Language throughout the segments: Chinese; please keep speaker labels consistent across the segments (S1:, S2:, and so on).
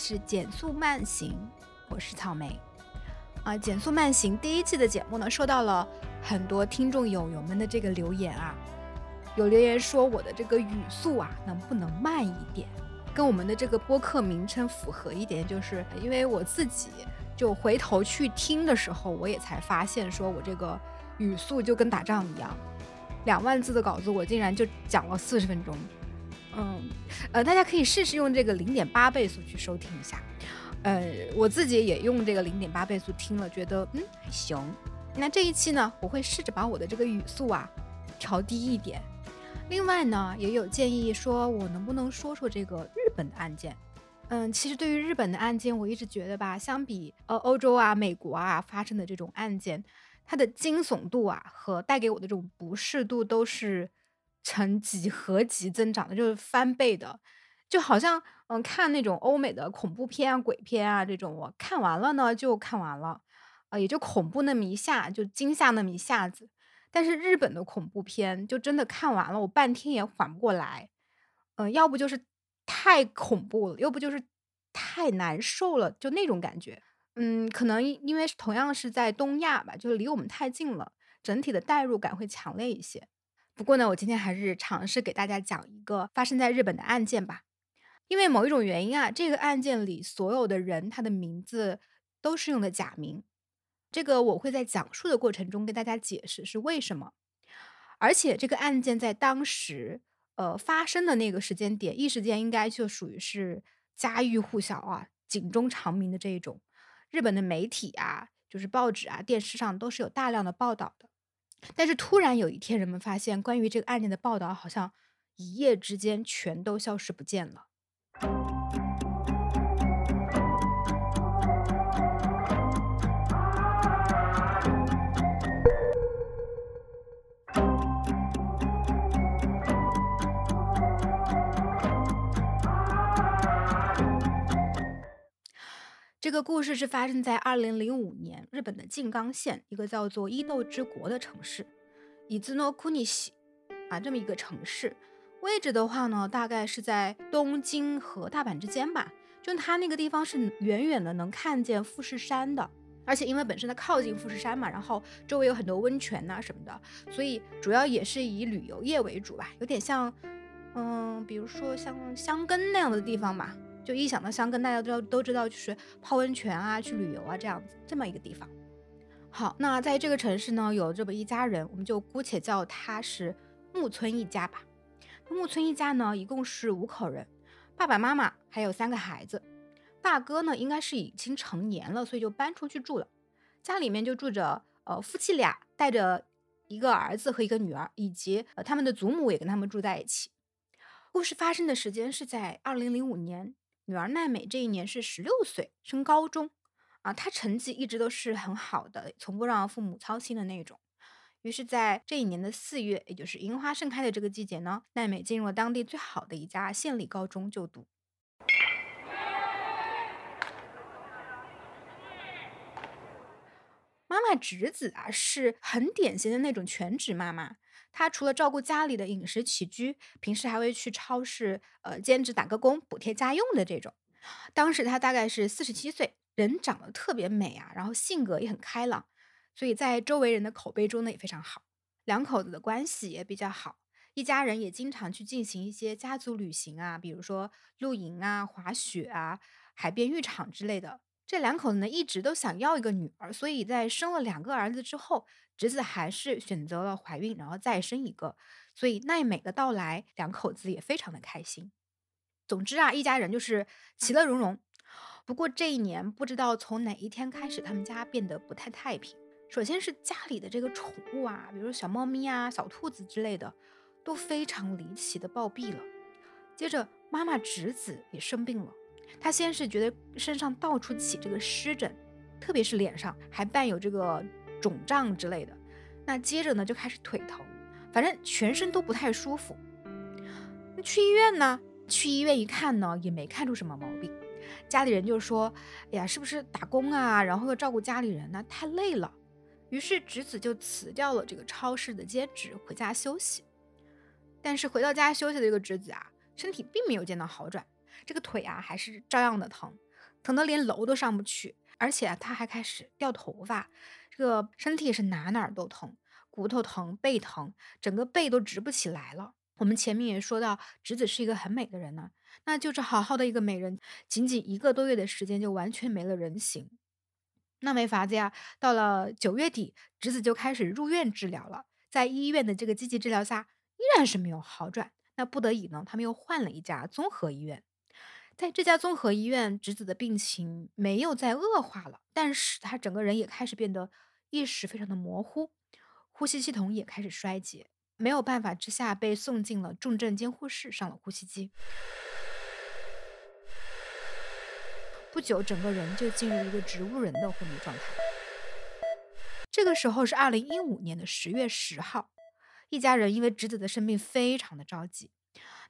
S1: 是减速慢行，我是草莓。啊，减速慢行第一季的节目呢，收到了很多听众友友们的这个留言啊，有留言说我的这个语速啊，能不能慢一点，跟我们的这个播客名称符合一点，就是因为我自己就回头去听的时候，我也才发现，说我这个语速就跟打仗一样，两万字的稿子我竟然就讲了四十分钟。嗯，呃，大家可以试试用这个零点八倍速去收听一下。呃，我自己也用这个零点八倍速听了，觉得嗯还行。那这一期呢，我会试着把我的这个语速啊调低一点。另外呢，也有建议说我能不能说说这个日本的案件。嗯，其实对于日本的案件，我一直觉得吧，相比呃欧洲啊、美国啊发生的这种案件，它的惊悚度啊和带给我的这种不适度都是。成几何级增长的，就是翻倍的，就好像嗯看那种欧美的恐怖片啊、鬼片啊这种，我看完了呢就看完了，啊也就恐怖那么一下，就惊吓那么一下子。但是日本的恐怖片就真的看完了，我半天也缓不过来，嗯，要不就是太恐怖了，要不就是太难受了，就那种感觉。嗯，可能因为同样是在东亚吧，就是离我们太近了，整体的代入感会强烈一些。不过呢，我今天还是尝试给大家讲一个发生在日本的案件吧。因为某一种原因啊，这个案件里所有的人他的名字都是用的假名。这个我会在讲述的过程中跟大家解释是为什么。而且这个案件在当时呃发生的那个时间点，一时间应该就属于是家喻户晓啊、警钟长鸣的这一种。日本的媒体啊，就是报纸啊、电视上都是有大量的报道的。但是突然有一天，人们发现关于这个案件的报道好像一夜之间全都消失不见了。这个故事是发生在二零零五年，日本的静冈县一个叫做伊豆之国的城市，伊兹诺库尼西啊，这么一个城市。位置的话呢，大概是在东京和大阪之间吧。就它那个地方是远远的能看见富士山的，而且因为本身它靠近富士山嘛，然后周围有很多温泉呐什么的，所以主要也是以旅游业为主吧，有点像，嗯，比如说像香根那样的地方吧。就一想到香根，大家都都知道，就是泡温泉啊、去旅游啊这样子这么一个地方。好，那在这个城市呢，有这么一家人，我们就姑且叫他是木村一家吧。木村一家呢，一共是五口人，爸爸妈妈还有三个孩子。大哥呢，应该是已经成年了，所以就搬出去住了。家里面就住着呃夫妻俩，带着一个儿子和一个女儿，以及呃他们的祖母也跟他们住在一起。故事发生的时间是在二零零五年。女儿奈美这一年是十六岁，升高中，啊，她成绩一直都是很好的，从不让父母操心的那种。于是，在这一年的四月，也就是樱花盛开的这个季节呢，奈美进入了当地最好的一家县立高中就读。妈妈直子啊，是很典型的那种全职妈妈。他除了照顾家里的饮食起居，平时还会去超市，呃，兼职打个工补贴家用的这种。当时他大概是四十七岁，人长得特别美啊，然后性格也很开朗，所以在周围人的口碑中呢也非常好。两口子的关系也比较好，一家人也经常去进行一些家族旅行啊，比如说露营啊、滑雪啊、海边浴场之类的。这两口子呢一直都想要一个女儿，所以在生了两个儿子之后。侄子还是选择了怀孕，然后再生一个，所以奈美的到来，两口子也非常的开心。总之啊，一家人就是其乐融融。不过这一年，不知道从哪一天开始，他们家变得不太太平。首先是家里的这个宠物啊，比如小猫咪啊、小兔子之类的，都非常离奇的暴毙了。接着，妈妈侄子也生病了。他先是觉得身上到处起这个湿疹，特别是脸上还伴有这个。肿胀之类的，那接着呢就开始腿疼，反正全身都不太舒服。那去医院呢？去医院一看呢，也没看出什么毛病。家里人就说：“哎呀，是不是打工啊？然后又照顾家里人呢，太累了。”于是侄子就辞掉了这个超市的兼职，回家休息。但是回到家休息的这个侄子啊，身体并没有见到好转，这个腿啊还是照样的疼，疼得连楼都上不去，而且啊他还开始掉头发，这个身体是哪哪都疼，骨头疼，背疼，整个背都直不起来了。我们前面也说到，直子是一个很美的人呢，那就是好好的一个美人，仅仅一个多月的时间就完全没了人形。那没法子呀，到了九月底，直子就开始入院治疗了。在医院的这个积极治疗下，依然是没有好转。那不得已呢，他们又换了一家综合医院。在这家综合医院，侄子的病情没有再恶化了，但是他整个人也开始变得意识非常的模糊，呼吸系统也开始衰竭，没有办法之下被送进了重症监护室，上了呼吸机。不久，整个人就进入一个植物人的昏迷状态。这个时候是二零一五年的十月十号，一家人因为侄子的生病非常的着急。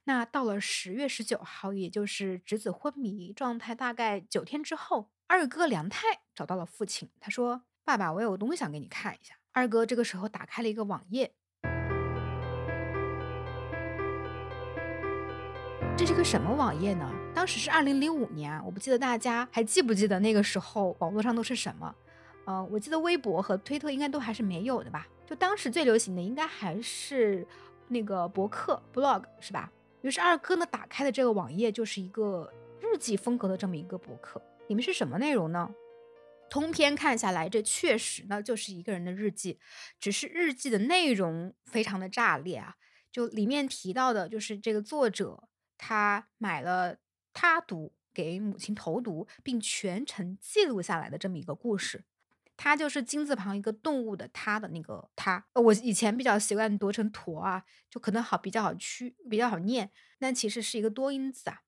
S1: 那到了十月十九号，也就是侄子昏迷状态大概九天之后，二哥梁太找到了父亲，他说：“爸爸，我有东西想给你看一下。”二哥这个时候打开了一个网页。这是个什么网页呢？当时是二零零五年，我不记得大家还记不记得那个时候网络上都是什么？呃，我记得微博和推特应该都还是没有的吧？就当时最流行的应该还是那个博客 blog 是吧？于是二哥呢打开的这个网页就是一个日记风格的这么一个博客，里面是什么内容呢？通篇看下来，这确实呢就是一个人的日记，只是日记的内容非常的炸裂啊！就里面提到的就是这个作者。他买了他读给母亲投毒，并全程记录下来的这么一个故事。他就是金字旁一个动物的他的那个他。我以前比较习惯读成驼啊，就可能好比较好区比较好念，但其实是一个多音字啊。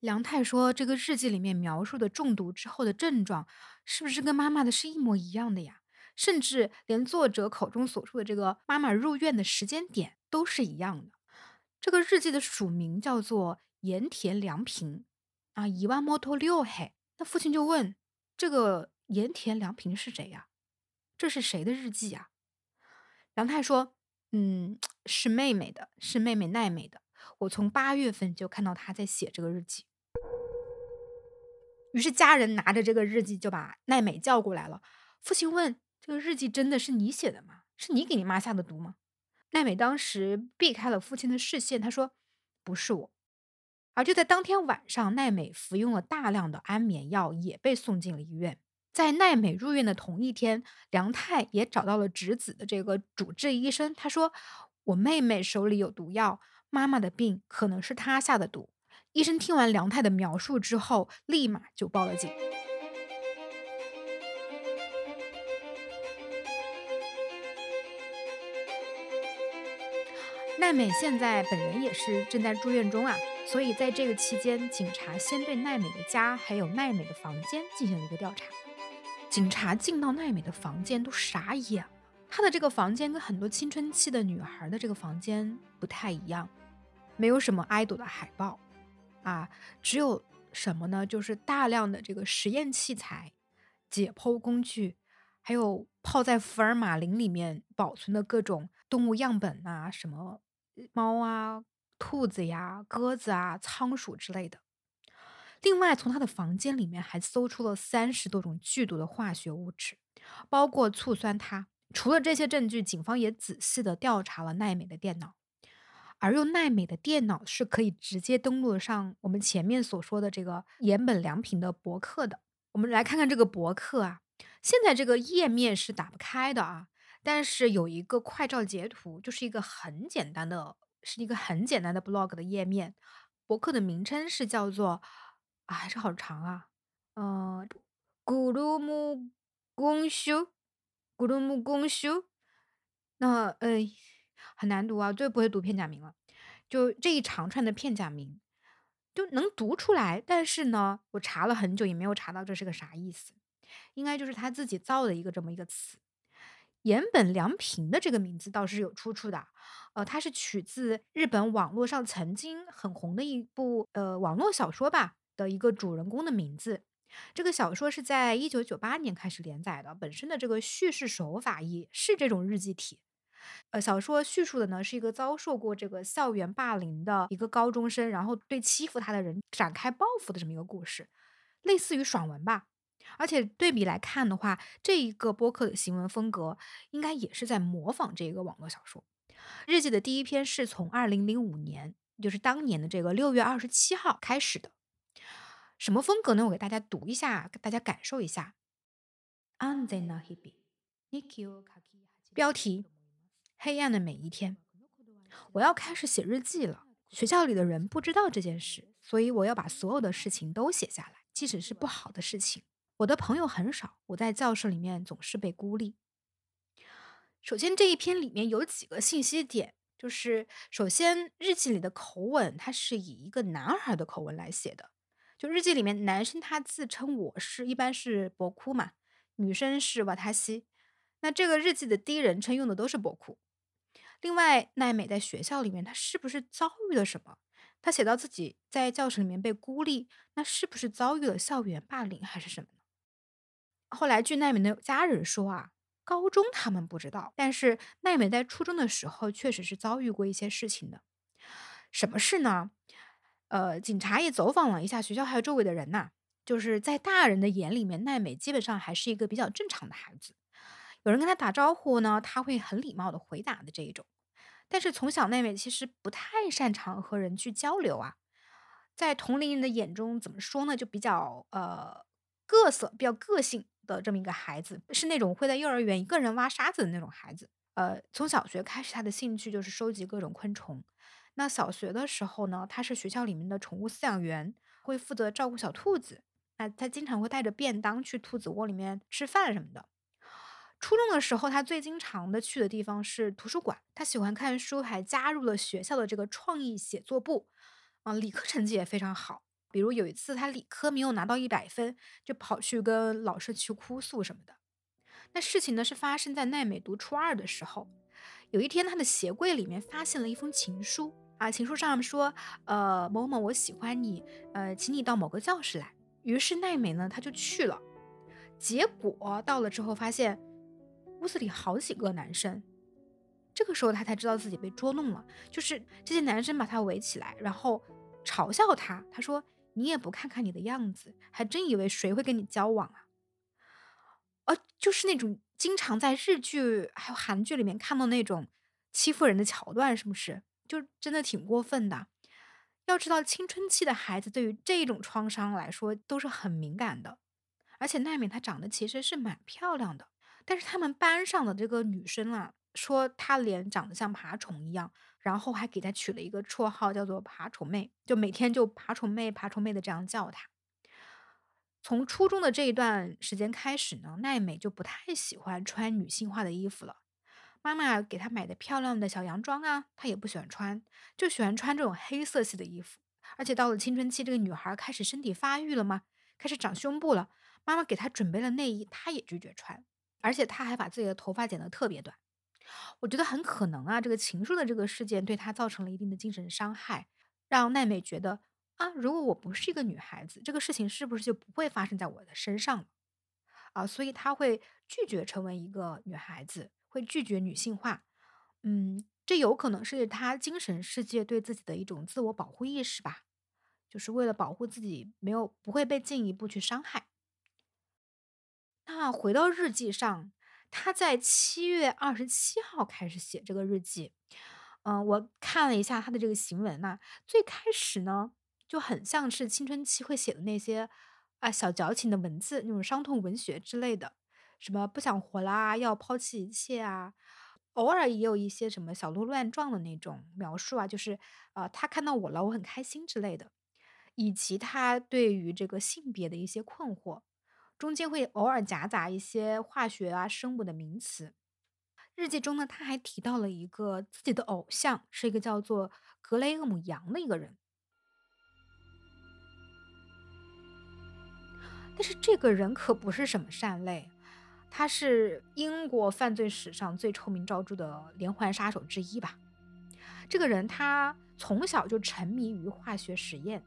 S1: 梁太说，这个日记里面描述的中毒之后的症状，是不是跟妈妈的是一模一样的呀？甚至连作者口中所说的这个妈妈入院的时间点都是一样的。这个日记的署名叫做盐田良平啊，一万摩托六嘿。那父亲就问：“这个盐田良平是谁呀？这是谁的日记呀？”梁太说：“嗯，是妹妹的，是妹妹奈美的。我从八月份就看到她在写这个日记。”于是家人拿着这个日记就把奈美叫过来了。父亲问：“这个日记真的是你写的吗？是你给你妈下的毒吗？”奈美当时避开了父亲的视线，她说：“不是我。”而就在当天晚上，奈美服用了大量的安眠药，也被送进了医院。在奈美入院的同一天，梁太也找到了侄子的这个主治医生，他说：“我妹妹手里有毒药，妈妈的病可能是她下的毒。”医生听完梁太的描述之后，立马就报了警。奈美现在本人也是正在住院中啊，所以在这个期间，警察先对奈美的家还有奈美的房间进行了一个调查。警察进到奈美的房间都傻眼了，她的这个房间跟很多青春期的女孩的这个房间不太一样，没有什么爱豆的海报啊，只有什么呢？就是大量的这个实验器材、解剖工具，还有泡在福尔马林里面保存的各种动物样本啊，什么。猫啊，兔子呀，鸽子啊，仓鼠之类的。另外，从他的房间里面还搜出了三十多种剧毒的化学物质，包括醋酸铊。除了这些证据，警方也仔细的调查了奈美的电脑，而用奈美的电脑是可以直接登录上我们前面所说的这个岩本良平的博客的。我们来看看这个博客啊，现在这个页面是打不开的啊。但是有一个快照截图，就是一个很简单的，是一个很简单的 blog 的页面。博客的名称是叫做啊，这好长啊，嗯，咕噜木公修，咕噜木公修。那呃很难读啊，最不会读片假名了。就这一长串的片假名，就能读出来。但是呢，我查了很久也没有查到这是个啥意思，应该就是他自己造的一个这么一个词。岩本良平的这个名字倒是有出处的，呃，它是取自日本网络上曾经很红的一部呃网络小说吧的一个主人公的名字。这个小说是在一九九八年开始连载的，本身的这个叙事手法也是这种日记体。呃，小说叙述的呢是一个遭受过这个校园霸凌的一个高中生，然后对欺负他的人展开报复的这么一个故事，类似于爽文吧。而且对比来看的话，这一个播客的行文风格应该也是在模仿这个网络小说。日记的第一篇是从二零零五年，就是当年的这个六月二十七号开始的。什么风格呢？我给大家读一下，给大家感受一下。标题：黑暗的每一天。我要开始写日记了。学校里的人不知道这件事，所以我要把所有的事情都写下来，即使是不好的事情。我的朋友很少，我在教室里面总是被孤立。首先，这一篇里面有几个信息点，就是首先日记里的口吻，它是以一个男孩的口吻来写的。就日记里面，男生他自称我是一般是博库嘛，女生是瓦塔西。那这个日记的第一人称用的都是博库。另外，奈美在学校里面，她是不是遭遇了什么？她写到自己在教室里面被孤立，那是不是遭遇了校园霸凌还是什么呢？后来据奈美的家人说啊，高中他们不知道，但是奈美在初中的时候确实是遭遇过一些事情的。什么事呢？呃，警察也走访了一下学校，还有周围的人呐。就是在大人的眼里面，奈美基本上还是一个比较正常的孩子。有人跟他打招呼呢，他会很礼貌的回答的这一种。但是从小奈美其实不太擅长和人去交流啊，在同龄人的眼中怎么说呢？就比较呃各色，比较个性的这么一个孩子，是那种会在幼儿园一个人挖沙子的那种孩子。呃，从小学开始，他的兴趣就是收集各种昆虫。那小学的时候呢，他是学校里面的宠物饲养员，会负责照顾小兔子。那他经常会带着便当去兔子窝里面吃饭什么的。初中的时候，他最经常的去的地方是图书馆。他喜欢看书，还加入了学校的这个创意写作部。啊，理科成绩也非常好。比如有一次他理科没有拿到一百分，就跑去跟老师去哭诉什么的。那事情呢是发生在奈美读初二的时候。有一天，他的鞋柜里面发现了一封情书。啊，情书上面说，呃，某某，我喜欢你，呃，请你到某个教室来。于是奈美呢，她就去了。结果到了之后，发现屋子里好几个男生。这个时候，她才知道自己被捉弄了。就是这些男生把她围起来，然后嘲笑她。他说：“你也不看看你的样子，还真以为谁会跟你交往啊？”呃，就是那种经常在日剧还有韩剧里面看到那种欺负人的桥段，是不是？就真的挺过分的。要知道，青春期的孩子对于这种创伤来说都是很敏感的。而且奈美她长得其实是蛮漂亮的，但是他们班上的这个女生啊，说她脸长得像爬虫一样，然后还给她取了一个绰号叫做“爬虫妹”，就每天就“爬虫妹”“爬虫妹”的这样叫她。从初中的这一段时间开始呢，奈美就不太喜欢穿女性化的衣服了。妈妈给她买的漂亮的小洋装啊，她也不喜欢穿，就喜欢穿这种黑色系的衣服。而且到了青春期，这个女孩开始身体发育了吗？开始长胸部了。妈妈给她准备了内衣，她也拒绝穿。而且她还把自己的头发剪得特别短。我觉得很可能啊，这个情书的这个事件对她造成了一定的精神伤害，让奈美觉得啊，如果我不是一个女孩子，这个事情是不是就不会发生在我的身上了？啊，所以她会拒绝成为一个女孩子。会拒绝女性化，嗯，这有可能是他精神世界对自己的一种自我保护意识吧，就是为了保护自己没有不会被进一步去伤害。那回到日记上，他在七月二十七号开始写这个日记，嗯，我看了一下他的这个行文呐，最开始呢就很像是青春期会写的那些啊小矫情的文字，那种伤痛文学之类的。什么不想活啦，要抛弃一切啊！偶尔也有一些什么小鹿乱撞的那种描述啊，就是呃，他看到我了，我很开心之类的，以及他对于这个性别的一些困惑，中间会偶尔夹杂一些化学啊、生物的名词。日记中呢，他还提到了一个自己的偶像，是一个叫做格雷厄姆·杨的一个人，但是这个人可不是什么善类。他是英国犯罪史上最臭名昭著的连环杀手之一吧？这个人他从小就沉迷于化学实验，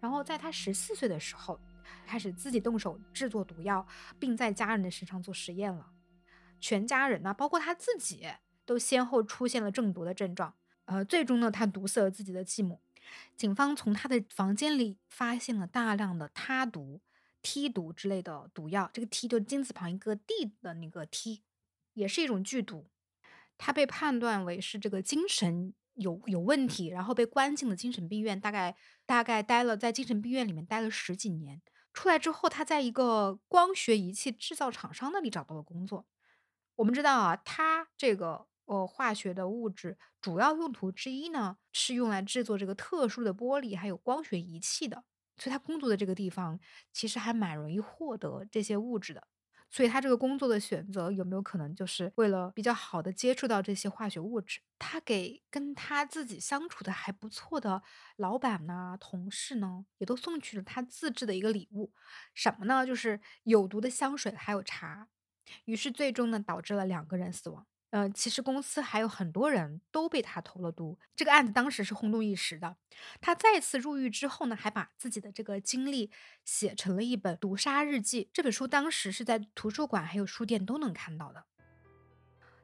S1: 然后在他十四岁的时候开始自己动手制作毒药，并在家人的身上做实验了。全家人呢，包括他自己，都先后出现了中毒的症状。呃，最终呢，他毒死了自己的继母。警方从他的房间里发现了大量的他毒、梯毒之类的毒药。这个梯就金字旁一个 D 的那个梯，也是一种剧毒。他被判断为是这个精神有有问题，然后被关进了精神病院，大概大概待了在精神病院里面待了十几年。出来之后，他在一个光学仪器制造厂商那里找到了工作。我们知道啊，他这个呃化学的物质主要用途之一呢，是用来制作这个特殊的玻璃还有光学仪器的。所以他工作的这个地方其实还蛮容易获得这些物质的。所以他这个工作的选择有没有可能就是为了比较好的接触到这些化学物质？他给跟他自己相处的还不错的老板呢、同事呢，也都送去了他自制的一个礼物，什么呢？就是有毒的香水还有茶。于是最终呢，导致了两个人死亡。呃，其实公司还有很多人都被他投了毒，这个案子当时是轰动一时的。他再次入狱之后呢，还把自己的这个经历写成了一本毒杀日记。这本书当时是在图书馆还有书店都能看到的。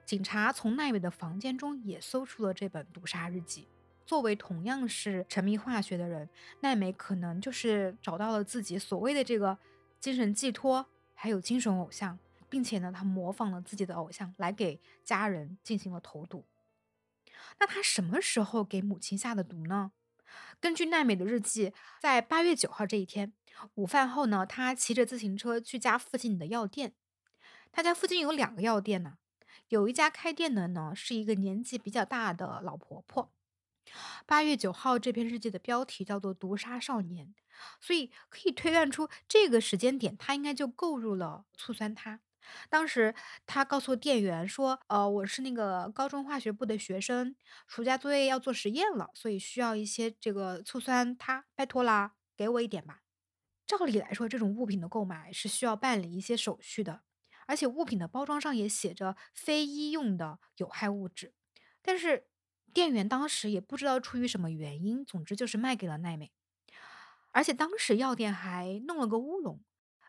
S1: 警察从奈美的房间中也搜出了这本毒杀日记。作为同样是沉迷化学的人，奈美可能就是找到了自己所谓的这个精神寄托，还有精神偶像。并且呢，他模仿了自己的偶像来给家人进行了投毒。那他什么时候给母亲下的毒呢？根据奈美的日记，在八月九号这一天午饭后呢，他骑着自行车去家附近的药店。他家附近有两个药店呢，有一家开店的呢是一个年纪比较大的老婆婆。八月九号这篇日记的标题叫做“毒杀少年”，所以可以推断出这个时间点他应该就购入了醋酸铊。当时他告诉店员说：“呃，我是那个高中化学部的学生，暑假作业要做实验了，所以需要一些这个醋酸他，拜托啦，给我一点吧。”照理来说，这种物品的购买是需要办理一些手续的，而且物品的包装上也写着非医用的有害物质。但是店员当时也不知道出于什么原因，总之就是卖给了奈美，而且当时药店还弄了个乌龙，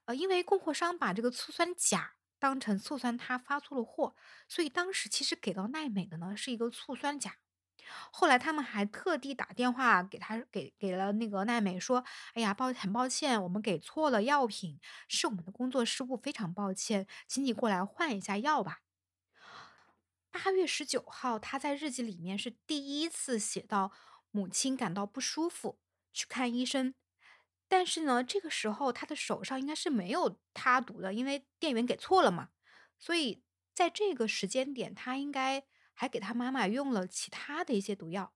S1: 呃，因为供货商把这个醋酸钾。当成醋酸他发错了货，所以当时其实给到奈美的呢是一个醋酸钾。后来他们还特地打电话给他，给给了那个奈美说：“哎呀，抱很抱歉，我们给错了药品，是我们的工作失误，非常抱歉，请你过来换一下药吧。”八月十九号，他在日记里面是第一次写到母亲感到不舒服，去看医生。但是呢，这个时候他的手上应该是没有他毒的，因为店员给错了嘛。所以在这个时间点，他应该还给他妈妈用了其他的一些毒药。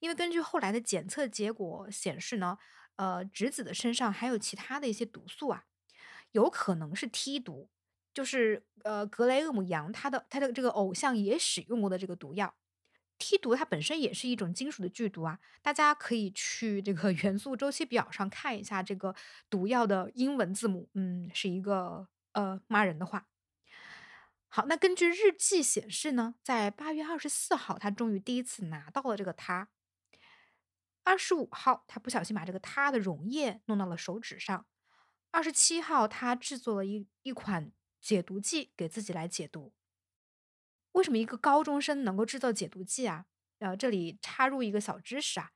S1: 因为根据后来的检测结果显示呢，呃，侄子的身上还有其他的一些毒素啊，有可能是梯毒，就是呃格雷厄姆杨他的他的这个偶像也使用过的这个毒药。梯毒它本身也是一种金属的剧毒啊，大家可以去这个 元素周期表上看一下这个毒药的英文字母，嗯，是一个呃骂人的话。好，那根据日记显示呢，在八月二十四号，他终于第一次拿到了这个他。二十五号，他不小心把这个他的溶液弄到了手指上。二十七号，他制作了一一款解毒剂给自己来解毒。为什么一个高中生能够制造解毒剂啊？呃，这里插入一个小知识啊，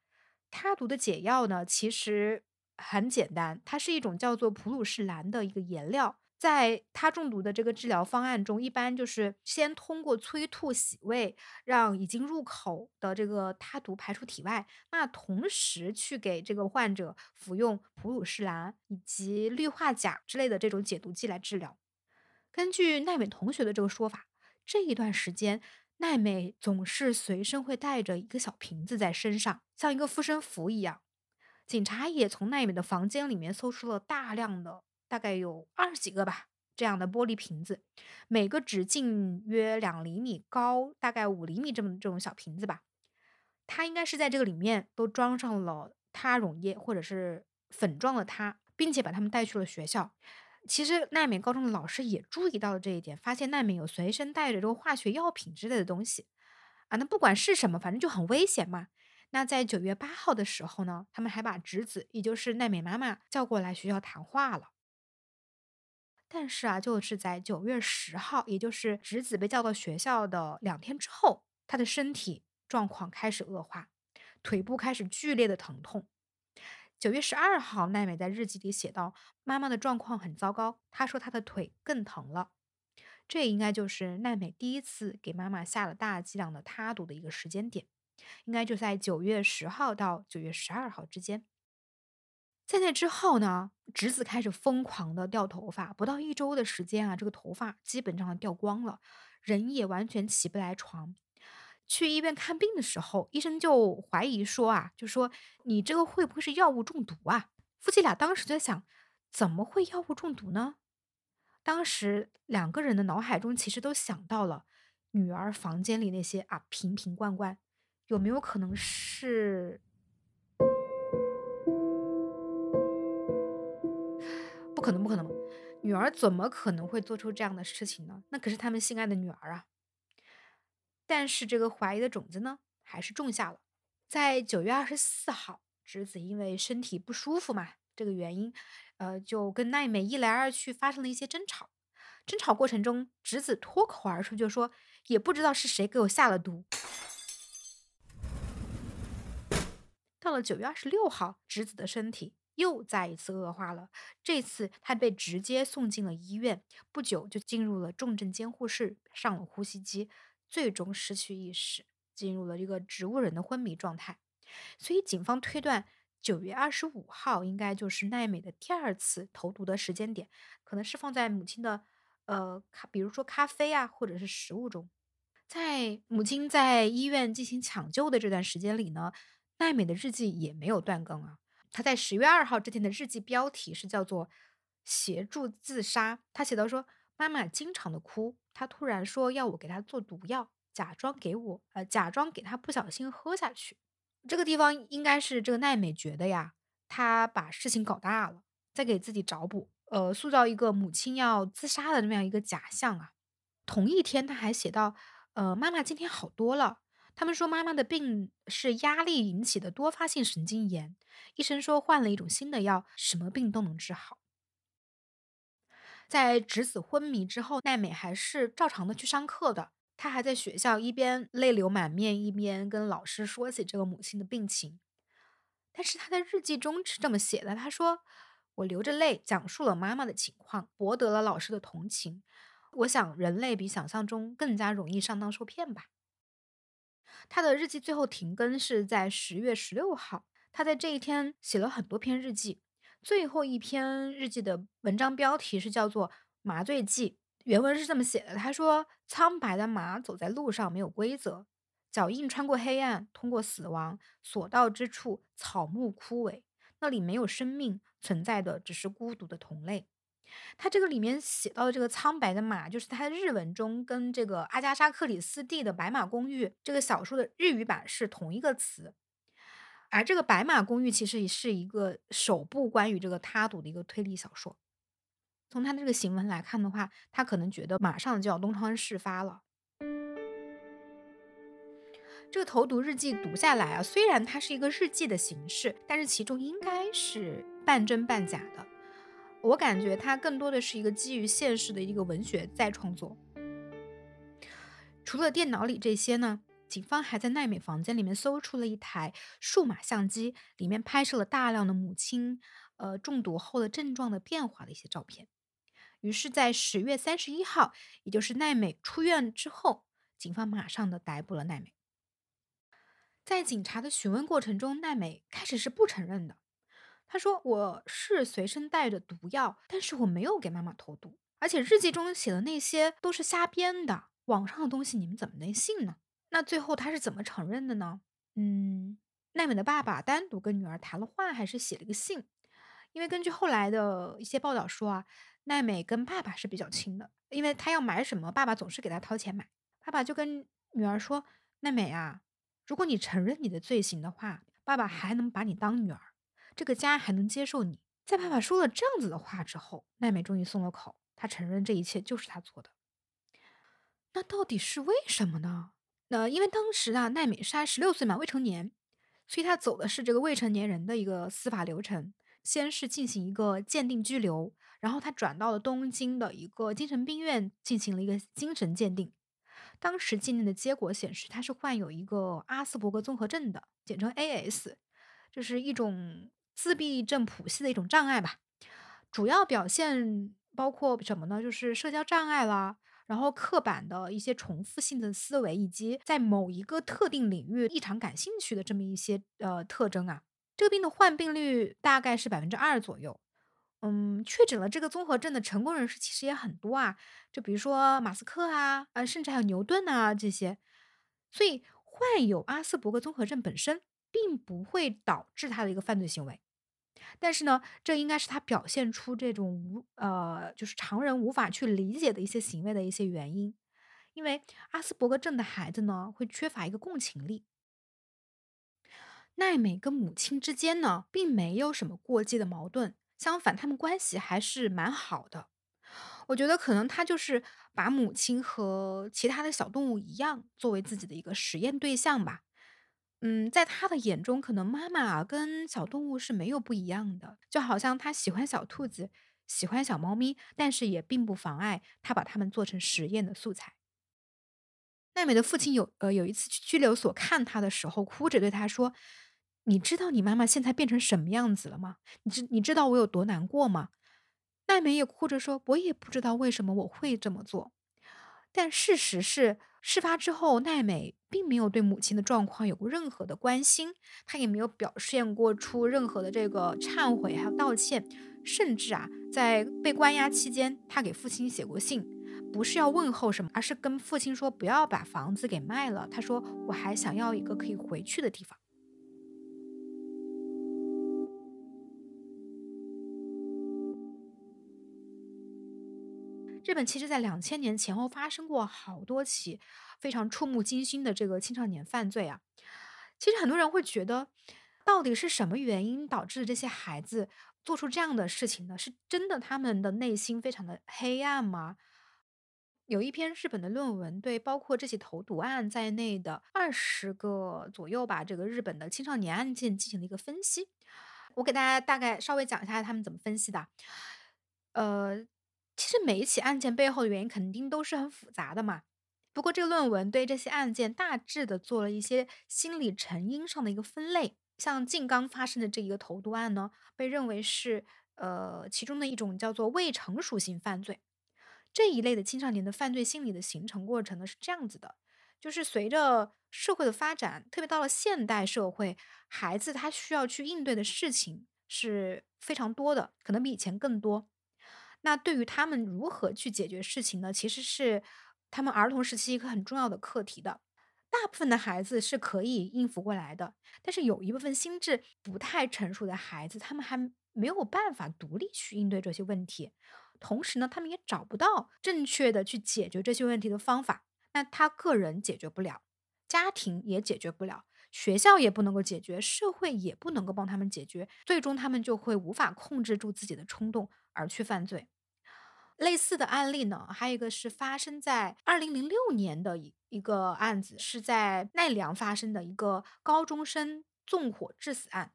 S1: 他毒的解药呢，其实很简单，它是一种叫做普鲁士蓝的一个颜料，在他中毒的这个治疗方案中，一般就是先通过催吐洗胃，让已经入口的这个他毒排出体外，那同时去给这个患者服用普鲁士蓝以及氯化钾之类的这种解毒剂来治疗。根据奈美同学的这个说法。这一段时间，奈美总是随身会带着一个小瓶子在身上，像一个护身符一样。警察也从奈美的房间里面搜出了大量的，大概有二十几个吧，这样的玻璃瓶子，每个直径约两厘米，高大概五厘米这么这种小瓶子吧。他应该是在这个里面都装上了他溶液，或者是粉状的他，并且把他们带去了学校。其实奈美高中的老师也注意到了这一点，发现奈美有随身带着这个化学药品之类的东西，啊，那不管是什么，反正就很危险嘛。那在九月八号的时候呢，他们还把侄子，也就是奈美妈妈叫过来学校谈话了。但是啊，就是在九月十号，也就是侄子被叫到学校的两天之后，他的身体状况开始恶化，腿部开始剧烈的疼痛。九月十二号，奈美在日记里写道：“妈妈的状况很糟糕，她说她的腿更疼了。”这应该就是奈美第一次给妈妈下了大剂量的他毒的一个时间点，应该就在九月十号到九月十二号之间。在那之后呢，侄子开始疯狂的掉头发，不到一周的时间啊，这个头发基本上掉光了，人也完全起不来床。去医院看病的时候，医生就怀疑说啊，就说你这个会不会是药物中毒啊？夫妻俩当时就在想，怎么会药物中毒呢？当时两个人的脑海中其实都想到了女儿房间里那些啊瓶瓶罐罐，有没有可能是？不可能，不可能，女儿怎么可能会做出这样的事情呢？那可是他们心爱的女儿啊。但是这个怀疑的种子呢，还是种下了。在九月二十四号，侄子因为身体不舒服嘛，这个原因，呃，就跟奈美一来二去发生了一些争吵。争吵过程中，侄子脱口而出就说：“也不知道是谁给我下了毒。”到了九月二十六号，侄子的身体又再一次恶化了。这次他被直接送进了医院，不久就进入了重症监护室，上了呼吸机。最终失去意识，进入了一个植物人的昏迷状态。所以，警方推断九月二十五号应该就是奈美的第二次投毒的时间点，可能是放在母亲的呃咖，比如说咖啡啊，或者是食物中。在母亲在医院进行抢救的这段时间里呢，奈美的日记也没有断更啊。她在十月二号这天的日记标题是叫做“协助自杀”。她写到说。妈妈经常的哭，他突然说要我给他做毒药，假装给我，呃，假装给他不小心喝下去。这个地方应该是这个奈美觉得呀，她把事情搞大了，在给自己找补，呃，塑造一个母亲要自杀的这么样一个假象啊。同一天，他还写到，呃，妈妈今天好多了。他们说妈妈的病是压力引起的多发性神经炎，医生说换了一种新的药，什么病都能治好。在侄子昏迷之后，奈美还是照常的去上课的。她还在学校一边泪流满面，一边跟老师说起这个母亲的病情。但是她在日记中是这么写的：“她说，我流着泪讲述了妈妈的情况，博得了老师的同情。我想，人类比想象中更加容易上当受骗吧。”她的日记最后停更是在十月十六号。她在这一天写了很多篇日记。最后一篇日记的文章标题是叫做《麻醉剂》，原文是这么写的：他说，苍白的马走在路上没有规则，脚印穿过黑暗，通过死亡，所到之处草木枯萎，那里没有生命存在的，只是孤独的同类。他这个里面写到的这个苍白的马，就是他的日文中跟这个阿加莎克里斯蒂的《白马公寓》这个小说的日语版是同一个词。而这个《白马公寓》其实也是一个首部关于这个他毒的一个推理小说。从他的这个行文来看的话，他可能觉得马上就要东窗事发了。这个投毒日记读下来啊，虽然它是一个日记的形式，但是其中应该是半真半假的。我感觉它更多的是一个基于现实的一个文学再创作。除了电脑里这些呢？警方还在奈美房间里面搜出了一台数码相机，里面拍摄了大量的母亲呃中毒后的症状的变化的一些照片。于是，在十月三十一号，也就是奈美出院之后，警方马上的逮捕了奈美。在警察的询问过程中，奈美开始是不承认的。他说：“我是随身带着毒药，但是我没有给妈妈投毒，而且日记中写的那些都是瞎编的，网上的东西你们怎么能信呢？”那最后他是怎么承认的呢？嗯，奈美的爸爸单独跟女儿谈了话，还是写了个信？因为根据后来的一些报道说啊，奈美跟爸爸是比较亲的，因为他要买什么，爸爸总是给他掏钱买。爸爸就跟女儿说：“奈美啊，如果你承认你的罪行的话，爸爸还能把你当女儿，这个家还能接受你。”在爸爸说了这样子的话之后，奈美终于松了口，她承认这一切就是她做的。那到底是为什么呢？呃因为当时啊，奈美莎十六岁嘛，未成年，所以他走的是这个未成年人的一个司法流程。先是进行一个鉴定拘留，然后他转到了东京的一个精神病院进行了一个精神鉴定。当时鉴定的结果显示，他是患有一个阿斯伯格综合症的，简称 AS，这是一种自闭症谱系的一种障碍吧。主要表现包括什么呢？就是社交障碍啦，然后刻板的一些重复性的思维，以及在某一个特定领域异常感兴趣的这么一些呃特征啊。这个病的患病率大概是百分之二左右。嗯，确诊了这个综合症的成功人士其实也很多啊，就比如说马斯克啊，呃，甚至还有牛顿啊这些。所以患有阿斯伯格综合症本身并不会导致他的一个犯罪行为，但是呢，这应该是他表现出这种无呃，就是常人无法去理解的一些行为的一些原因。因为阿斯伯格症的孩子呢，会缺乏一个共情力。奈美跟母亲之间呢，并没有什么过激的矛盾。相反，他们关系还是蛮好的。我觉得可能他就是把母亲和其他的小动物一样，作为自己的一个实验对象吧。嗯，在他的眼中，可能妈妈跟小动物是没有不一样的，就好像他喜欢小兔子，喜欢小猫咪，但是也并不妨碍他把它们做成实验的素材。奈美的父亲有呃有一次去拘留所看他的时候，哭着对他说。你知道你妈妈现在变成什么样子了吗？你知你知道我有多难过吗？奈美也哭着说：“我也不知道为什么我会这么做。”但事实是，事发之后，奈美并没有对母亲的状况有过任何的关心，他也没有表现过出任何的这个忏悔还有道歉，甚至啊，在被关押期间，他给父亲写过信，不是要问候什么，而是跟父亲说不要把房子给卖了。他说：“我还想要一个可以回去的地方。”日本其实，在两千年前后发生过好多起非常触目惊心的这个青少年犯罪啊。其实很多人会觉得，到底是什么原因导致这些孩子做出这样的事情呢？是真的他们的内心非常的黑暗吗？有一篇日本的论文，对包括这起投毒案在内的二十个左右吧，这个日本的青少年案件进行了一个分析。我给大家大概稍微讲一下他们怎么分析的，呃。其实每一起案件背后的原因肯定都是很复杂的嘛。不过这个论文对这些案件大致的做了一些心理成因上的一个分类。像静冈发生的这一个投毒案呢，被认为是呃其中的一种叫做未成熟性犯罪。这一类的青少年的犯罪心理的形成过程呢是这样子的，就是随着社会的发展，特别到了现代社会，孩子他需要去应对的事情是非常多的，可能比以前更多。那对于他们如何去解决事情呢？其实是他们儿童时期一个很重要的课题的。大部分的孩子是可以应付过来的，但是有一部分心智不太成熟的孩子，他们还没有办法独立去应对这些问题。同时呢，他们也找不到正确的去解决这些问题的方法。那他个人解决不了，家庭也解决不了，学校也不能够解决，社会也不能够帮他们解决，最终他们就会无法控制住自己的冲动而去犯罪。类似的案例呢，还有一个是发生在二零零六年的一一个案子，是在奈良发生的一个高中生纵火致死案。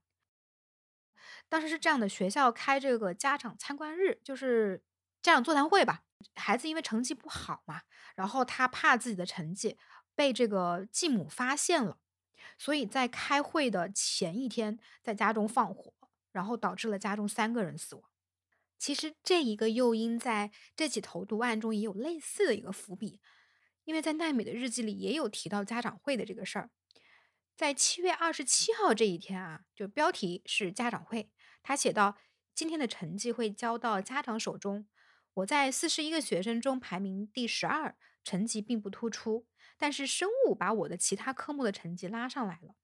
S1: 当时是这样的，学校开这个家长参观日，就是家长座谈会吧。孩子因为成绩不好嘛，然后他怕自己的成绩被这个继母发现了，所以在开会的前一天在家中放火，然后导致了家中三个人死亡。其实这一个诱因在这起投毒案中也有类似的一个伏笔，因为在奈美的日记里也有提到家长会的这个事儿。在七月二十七号这一天啊，就标题是家长会，他写到今天的成绩会交到家长手中。我在四十一个学生中排名第十二，成绩并不突出，但是生物把我的其他科目的成绩拉上来了。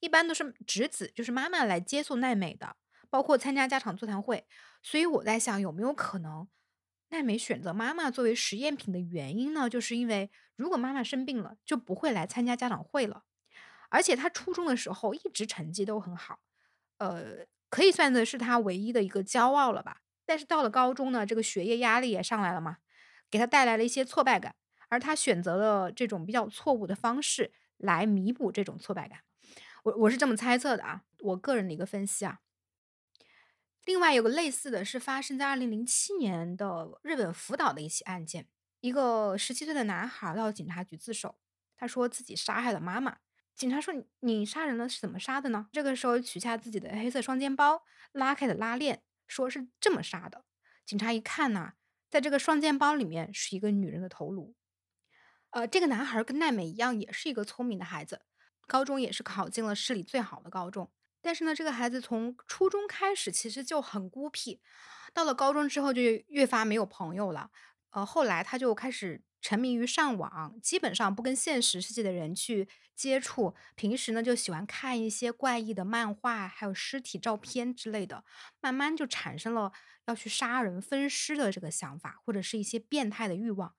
S1: 一般都是侄子，就是妈妈来接送奈美的。包括参加家长座谈会，所以我在想，有没有可能奈美选择妈妈作为实验品的原因呢？就是因为如果妈妈生病了，就不会来参加家长会了。而且他初中的时候一直成绩都很好，呃，可以算的是他唯一的一个骄傲了吧。但是到了高中呢，这个学业压力也上来了嘛，给他带来了一些挫败感，而他选择了这种比较错误的方式来弥补这种挫败感。我我是这么猜测的啊，我个人的一个分析啊。另外有个类似的是发生在二零零七年的日本福岛的一起案件，一个十七岁的男孩到警察局自首，他说自己杀害了妈妈。警察说：“你杀人了是怎么杀的呢？”这个时候取下自己的黑色双肩包，拉开了拉链，说是这么杀的。警察一看呢，在这个双肩包里面是一个女人的头颅。呃，这个男孩跟奈美一样，也是一个聪明的孩子，高中也是考进了市里最好的高中。但是呢，这个孩子从初中开始其实就很孤僻，到了高中之后就越发没有朋友了。呃，后来他就开始。沉迷于上网，基本上不跟现实世界的人去接触。平时呢，就喜欢看一些怪异的漫画，还有尸体照片之类的。慢慢就产生了要去杀人分尸的这个想法，或者是一些变态的欲望。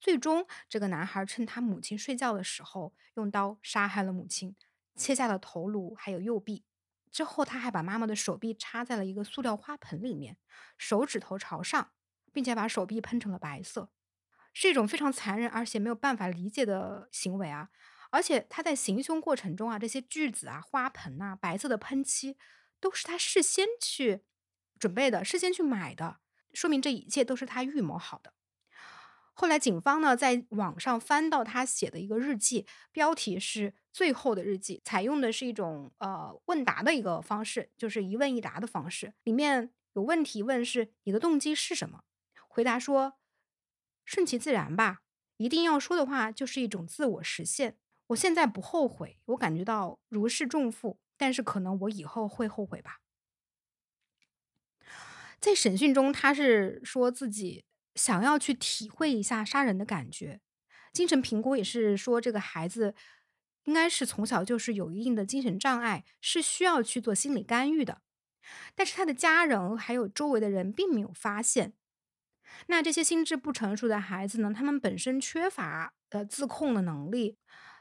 S1: 最终，这个男孩趁他母亲睡觉的时候，用刀杀害了母亲，切下了头颅还有右臂。之后，他还把妈妈的手臂插在了一个塑料花盆里面，手指头朝上，并且把手臂喷成了白色。是一种非常残忍而且没有办法理解的行为啊！而且他在行凶过程中啊，这些锯子啊、花盆啊、白色的喷漆，都是他事先去准备的，事先去买的，说明这一切都是他预谋好的。后来警方呢，在网上翻到他写的一个日记，标题是《最后的日记》，采用的是一种呃问答的一个方式，就是一问一答的方式。里面有问题问是：你的动机是什么？回答说。顺其自然吧，一定要说的话就是一种自我实现。我现在不后悔，我感觉到如释重负，但是可能我以后会后悔吧。在审讯中，他是说自己想要去体会一下杀人的感觉。精神评估也是说这个孩子应该是从小就是有一定的精神障碍，是需要去做心理干预的。但是他的家人还有周围的人并没有发现。那这些心智不成熟的孩子呢？他们本身缺乏呃自控的能力，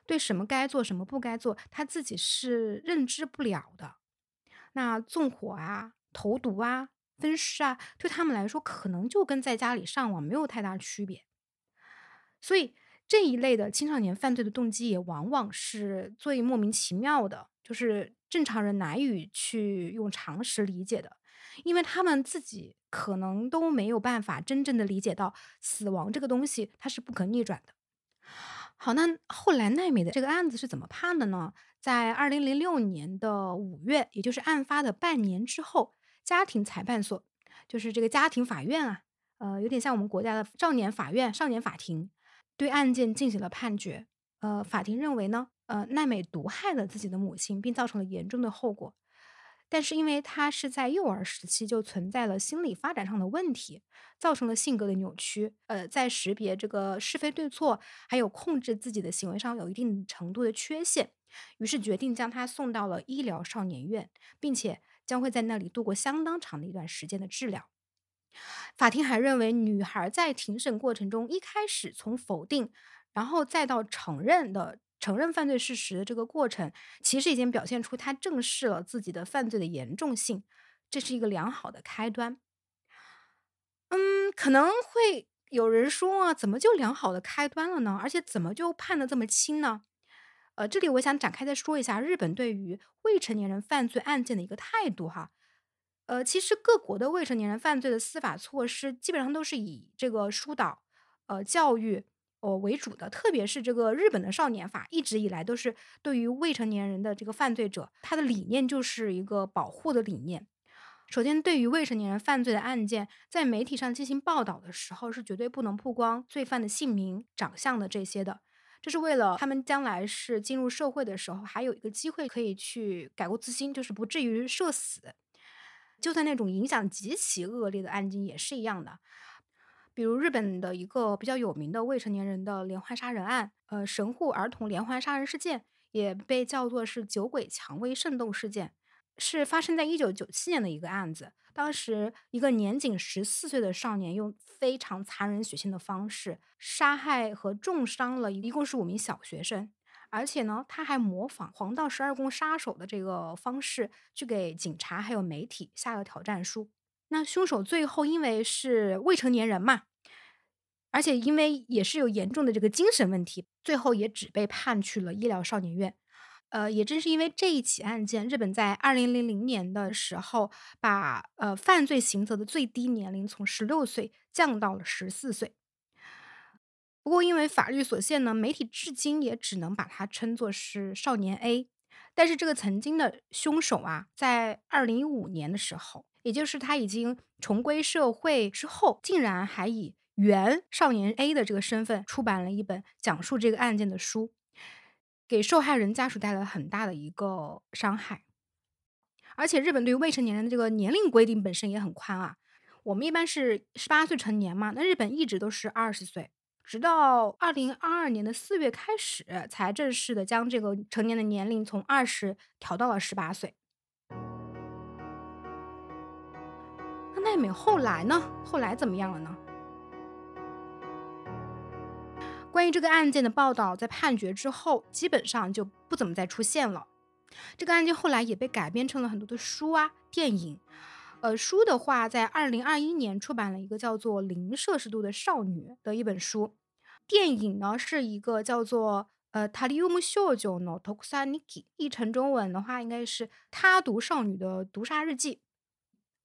S1: 对什么该做什么不该做，他自己是认知不了的。那纵火啊、投毒啊、分尸啊，对他们来说可能就跟在家里上网没有太大区别。所以这一类的青少年犯罪的动机也往往是最莫名其妙的，就是正常人难以去用常识理解的。因为他们自己可能都没有办法真正的理解到死亡这个东西它是不可逆转的。好，那后来奈美的这个案子是怎么判的呢？在二零零六年的五月，也就是案发的半年之后，家庭裁判所，就是这个家庭法院啊，呃，有点像我们国家的少年法院、少年法庭，对案件进行了判决。呃，法庭认为呢，呃，奈美毒害了自己的母亲，并造成了严重的后果。但是，因为他是在幼儿时期就存在了心理发展上的问题，造成了性格的扭曲，呃，在识别这个是非对错，还有控制自己的行为上有一定程度的缺陷，于是决定将他送到了医疗少年院，并且将会在那里度过相当长的一段时间的治疗。法庭还认为，女孩在庭审过程中一开始从否定，然后再到承认的。承认犯罪事实的这个过程，其实已经表现出她正视了自己的犯罪的严重性，这是一个良好的开端。嗯，可能会有人说啊，怎么就良好的开端了呢？而且怎么就判的这么轻呢？呃，这里我想展开再说一下日本对于未成年人犯罪案件的一个态度哈。呃，其实各国的未成年人犯罪的司法措施基本上都是以这个疏导、呃教育。哦为主的，特别是这个日本的少年法，一直以来都是对于未成年人的这个犯罪者，他的理念就是一个保护的理念。首先，对于未成年人犯罪的案件，在媒体上进行报道的时候，是绝对不能曝光罪犯的姓名、长相的这些的。这是为了他们将来是进入社会的时候，还有一个机会可以去改过自新，就是不至于社死。就算那种影响极其恶劣的案件也是一样的。比如日本的一个比较有名的未成年人的连环杀人案，呃，神户儿童连环杀人事件，也被叫做是酒鬼蔷薇圣斗事件，是发生在一九九七年的一个案子。当时一个年仅十四岁的少年，用非常残忍血腥的方式杀害和重伤了一共是五名小学生，而且呢，他还模仿黄道十二宫杀手的这个方式，去给警察还有媒体下了挑战书。那凶手最后因为是未成年人嘛，而且因为也是有严重的这个精神问题，最后也只被判去了医疗少年院。呃，也正是因为这一起案件，日本在二零零零年的时候，把呃犯罪刑责的最低年龄从十六岁降到了十四岁。不过因为法律所限呢，媒体至今也只能把它称作是少年 A。但是这个曾经的凶手啊，在二零一五年的时候，也就是他已经重归社会之后，竟然还以原少年 A 的这个身份出版了一本讲述这个案件的书。给受害人家属带来很大的一个伤害，而且日本对于未成年人的这个年龄规定本身也很宽啊。我们一般是十八岁成年嘛，那日本一直都是二十岁，直到二零二二年的四月开始，才正式的将这个成年的年龄从二十调到了十八岁。那奈美后来呢？后来怎么样了呢？关于这个案件的报道，在判决之后，基本上就不怎么再出现了。这个案件后来也被改编成了很多的书啊、电影。呃，书的话，在二零二一年出版了一个叫做《零摄氏度的少女》的一本书。电影呢，是一个叫做呃《塔利乌姆秀九诺托库萨尼基》，译成中文的话，应该是《他毒少女的毒杀日记》。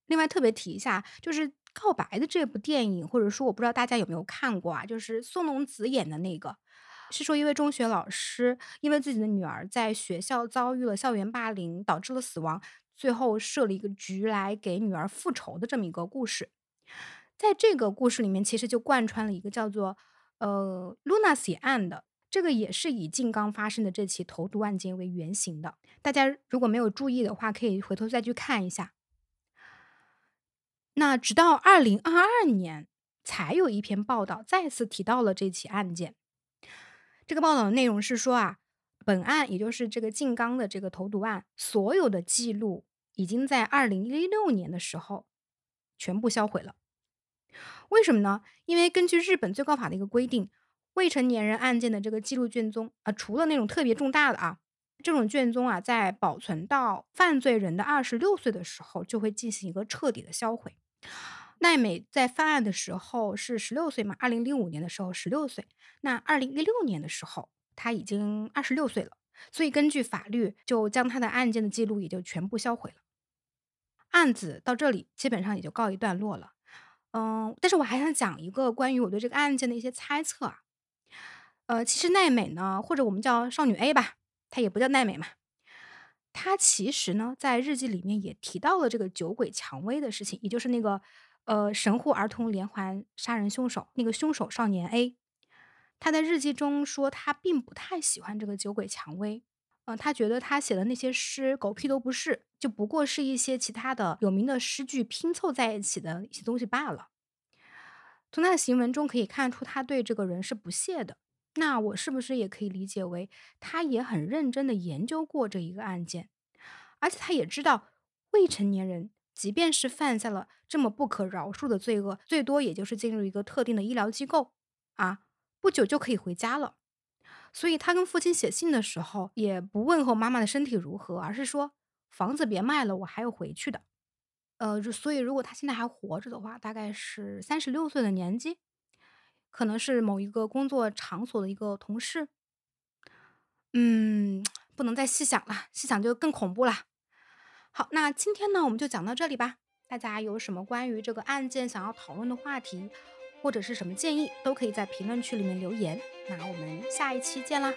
S1: 另外，特别提一下，就是。告白的这部电影，或者说我不知道大家有没有看过啊？就是松隆子演的那个，是说一位中学老师因为自己的女儿在学校遭遇了校园霸凌，导致了死亡，最后设了一个局来给女儿复仇的这么一个故事。在这个故事里面，其实就贯穿了一个叫做呃 Lunacy 案的，这个也是以静冈发生的这起投毒案件为原型的。大家如果没有注意的话，可以回头再去看一下。那直到二零二二年，才有一篇报道再次提到了这起案件。这个报道的内容是说啊，本案也就是这个静冈的这个投毒案，所有的记录已经在二零一六年的时候全部销毁了。为什么呢？因为根据日本最高法的一个规定，未成年人案件的这个记录卷宗啊，除了那种特别重大的啊，这种卷宗啊，在保存到犯罪人的二十六岁的时候，就会进行一个彻底的销毁。奈美在犯案的时候是十六岁嘛？二零零五年的时候十六岁，那二零一六年的时候他已经二十六岁了，所以根据法律就将他的案件的记录也就全部销毁了。案子到这里基本上也就告一段落了。嗯，但是我还想讲一个关于我对这个案件的一些猜测啊。呃，其实奈美呢，或者我们叫少女 A 吧，她也不叫奈美嘛。她其实呢，在日记里面也提到了这个酒鬼蔷薇的事情，也就是那个呃神户儿童连环杀人凶手，那个凶手少年 A。他在日记中说，他并不太喜欢这个酒鬼蔷薇，嗯，他觉得他写的那些诗狗屁都不是，就不过是一些其他的有名的诗句拼凑在一起的一些东西罢了。从他的行文中可以看出，他对这个人是不屑的。那我是不是也可以理解为，他也很认真的研究过这一个案件，而且他也知道，未成年人即便是犯下了这么不可饶恕的罪恶，最多也就是进入一个特定的医疗机构，啊，不久就可以回家了。所以他跟父亲写信的时候，也不问候妈妈的身体如何，而是说房子别卖了，我还要回去的。呃，所以如果他现在还活着的话，大概是三十六岁的年纪。可能是某一个工作场所的一个同事，嗯，不能再细想了，细想就更恐怖了。好，那今天呢，我们就讲到这里吧。大家有什么关于这个案件想要讨论的话题，或者是什么建议，都可以在评论区里面留言。那我们下一期见啦！